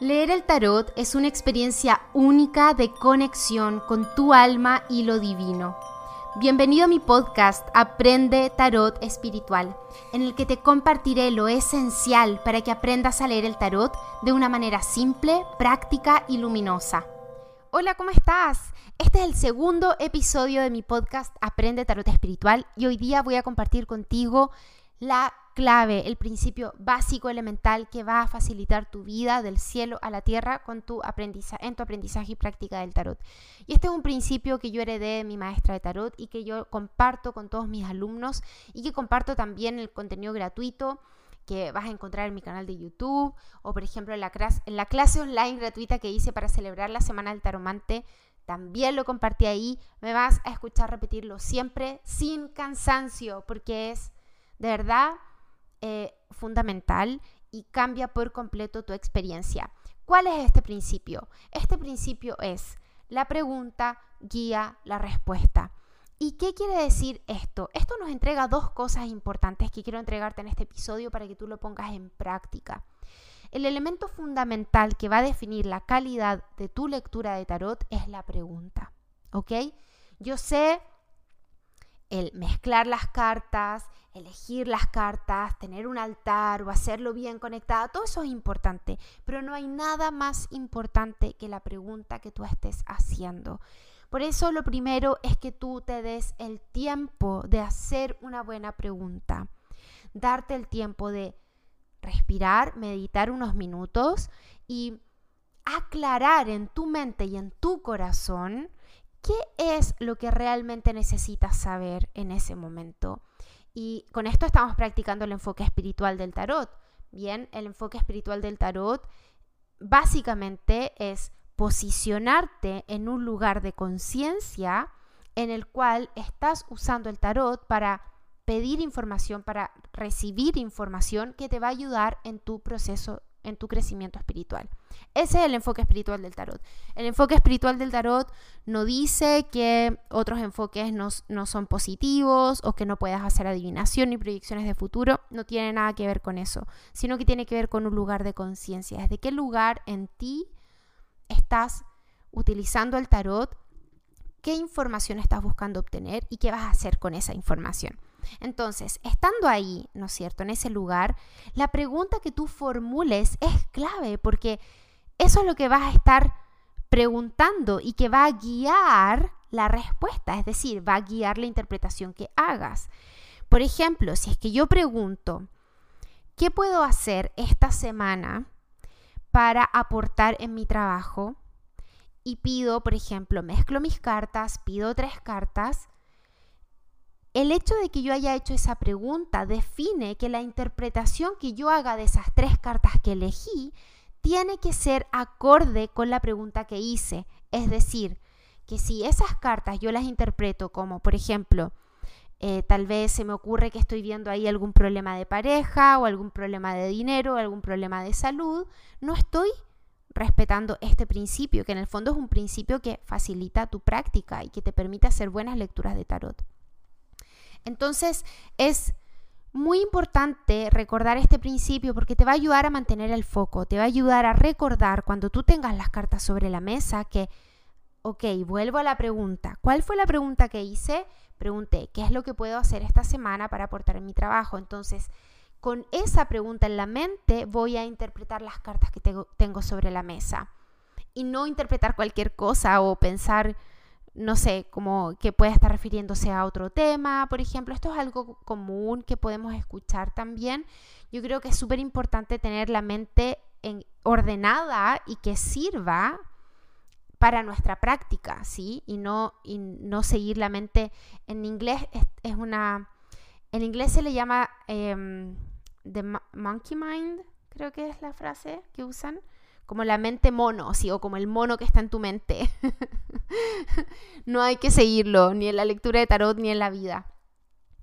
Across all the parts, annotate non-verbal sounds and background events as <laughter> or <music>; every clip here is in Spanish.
Leer el tarot es una experiencia única de conexión con tu alma y lo divino. Bienvenido a mi podcast Aprende Tarot Espiritual, en el que te compartiré lo esencial para que aprendas a leer el tarot de una manera simple, práctica y luminosa. Hola, ¿cómo estás? Este es el segundo episodio de mi podcast Aprende Tarot Espiritual y hoy día voy a compartir contigo la clave, el principio básico elemental que va a facilitar tu vida del cielo a la tierra con tu aprendizaje, en tu aprendizaje y práctica del tarot. Y este es un principio que yo heredé de mi maestra de tarot y que yo comparto con todos mis alumnos y que comparto también el contenido gratuito que vas a encontrar en mi canal de YouTube o por ejemplo en la, en la clase online gratuita que hice para celebrar la Semana del Taromante. También lo compartí ahí. Me vas a escuchar repetirlo siempre sin cansancio porque es de verdad eh, fundamental y cambia por completo tu experiencia. ¿Cuál es este principio? Este principio es la pregunta guía la respuesta. ¿Y qué quiere decir esto? Esto nos entrega dos cosas importantes que quiero entregarte en este episodio para que tú lo pongas en práctica. El elemento fundamental que va a definir la calidad de tu lectura de tarot es la pregunta. ¿Ok? Yo sé el mezclar las cartas, elegir las cartas, tener un altar o hacerlo bien conectado, todo eso es importante, pero no hay nada más importante que la pregunta que tú estés haciendo. Por eso lo primero es que tú te des el tiempo de hacer una buena pregunta, darte el tiempo de respirar, meditar unos minutos y aclarar en tu mente y en tu corazón qué es lo que realmente necesitas saber en ese momento. Y con esto estamos practicando el enfoque espiritual del tarot. Bien, el enfoque espiritual del tarot básicamente es posicionarte en un lugar de conciencia en el cual estás usando el tarot para pedir información, para recibir información que te va a ayudar en tu proceso en tu crecimiento espiritual. Ese es el enfoque espiritual del tarot. El enfoque espiritual del tarot no dice que otros enfoques no, no, son positivos o que no puedas hacer adivinación ni proyecciones de futuro. No tiene nada que ver con eso, sino que tiene que ver con un lugar de conciencia. ¿Desde qué lugar en ti estás utilizando el tarot? ¿Qué información estás buscando obtener y qué vas a hacer con esa información? Entonces, estando ahí, ¿no es cierto?, en ese lugar, la pregunta que tú formules es clave porque eso es lo que vas a estar preguntando y que va a guiar la respuesta, es decir, va a guiar la interpretación que hagas. Por ejemplo, si es que yo pregunto, ¿qué puedo hacer esta semana para aportar en mi trabajo? Y pido, por ejemplo, mezclo mis cartas, pido tres cartas el hecho de que yo haya hecho esa pregunta define que la interpretación que yo haga de esas tres cartas que elegí tiene que ser acorde con la pregunta que hice. Es decir, que si esas cartas yo las interpreto como, por ejemplo, eh, tal vez se me ocurre que estoy viendo ahí algún problema de pareja o algún problema de dinero o algún problema de salud, no estoy respetando este principio, que en el fondo es un principio que facilita tu práctica y que te permite hacer buenas lecturas de tarot. Entonces es muy importante recordar este principio porque te va a ayudar a mantener el foco, te va a ayudar a recordar cuando tú tengas las cartas sobre la mesa que, ok, vuelvo a la pregunta. ¿Cuál fue la pregunta que hice? Pregunté, ¿qué es lo que puedo hacer esta semana para aportar en mi trabajo? Entonces, con esa pregunta en la mente voy a interpretar las cartas que tengo, sobre la mesa y no interpretar cualquier cosa o pensar no sé, como que puede estar refiriéndose a otro tema, por ejemplo. Esto es algo común que podemos escuchar también. Yo creo que es súper importante tener la mente ordenada y que sirva para nuestra práctica, ¿sí? Y no, y no seguir la mente. En inglés es, una... En inglés se le llama em, the monkey mind, creo que es la frase que usan como la mente mono, o como el mono que está en tu mente. <laughs> no hay que seguirlo, ni en la lectura de tarot, ni en la vida.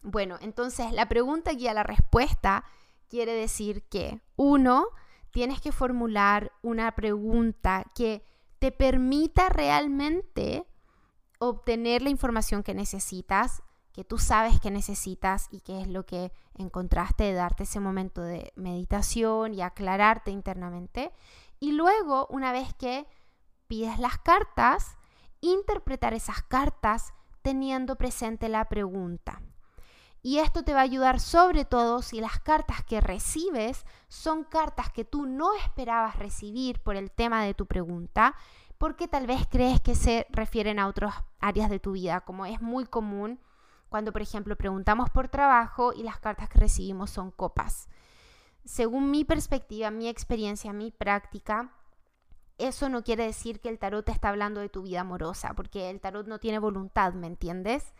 Bueno, entonces la pregunta guía la respuesta quiere decir que, uno, tienes que formular una pregunta que te permita realmente obtener la información que necesitas, que tú sabes que necesitas y que es lo que encontraste de darte ese momento de meditación y aclararte internamente. Y luego, una vez que pides las cartas, interpretar esas cartas teniendo presente la pregunta. Y esto te va a ayudar sobre todo si las cartas que recibes son cartas que tú no esperabas recibir por el tema de tu pregunta, porque tal vez crees que se refieren a otras áreas de tu vida, como es muy común cuando, por ejemplo, preguntamos por trabajo y las cartas que recibimos son copas. Según mi perspectiva, mi experiencia, mi práctica, eso no quiere decir que el tarot te está hablando de tu vida amorosa, porque el tarot no tiene voluntad, ¿me entiendes?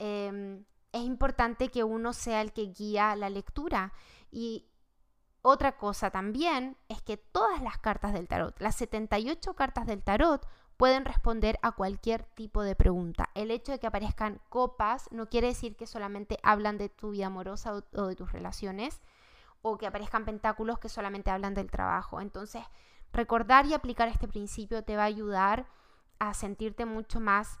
Em, es importante que uno sea el que guía la lectura. Y otra cosa también es que todas las cartas del tarot, las 78 cartas del tarot, pueden responder a cualquier tipo de pregunta. El hecho de que aparezcan copas no quiere decir que solamente hablan de tu vida amorosa o, de tus relaciones, o que aparezcan pentáculos que solamente hablan del trabajo. Entonces, recordar y aplicar este principio te va a ayudar a sentirte mucho más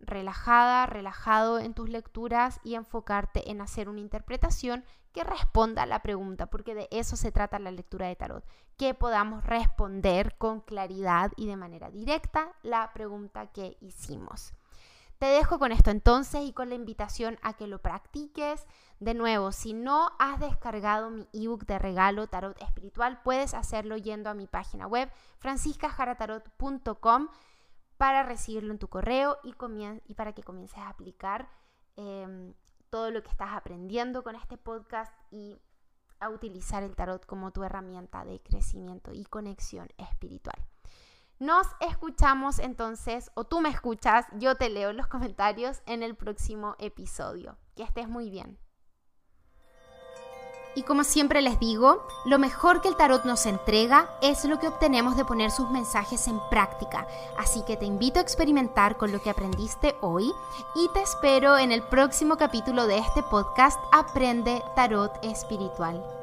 relajada, relajado en tus lecturas y enfocarte en hacer una interpretación que responda a la pregunta, porque de eso se trata la lectura de tarot, que podamos responder con claridad y de manera directa la pregunta que hicimos. Te dejo con esto entonces y con la invitación a que lo practiques. De nuevo, si no has descargado mi ebook de regalo Tarot Espiritual, puedes hacerlo yendo a mi página web franciscajaratarot.com para recibirlo en tu correo y, para que comiences a aplicar em, todo lo que estás aprendiendo con este podcast y a utilizar el tarot como tu herramienta de crecimiento y conexión espiritual. Nos escuchamos entonces, o tú me escuchas, yo te leo los comentarios en el próximo episodio. Que estés muy bien. Y como siempre les digo, lo mejor que el tarot nos entrega es lo que obtenemos de poner sus mensajes en práctica. Así que te invito a experimentar con lo que aprendiste hoy y te espero en el próximo capítulo de este podcast Aprende Tarot Espiritual.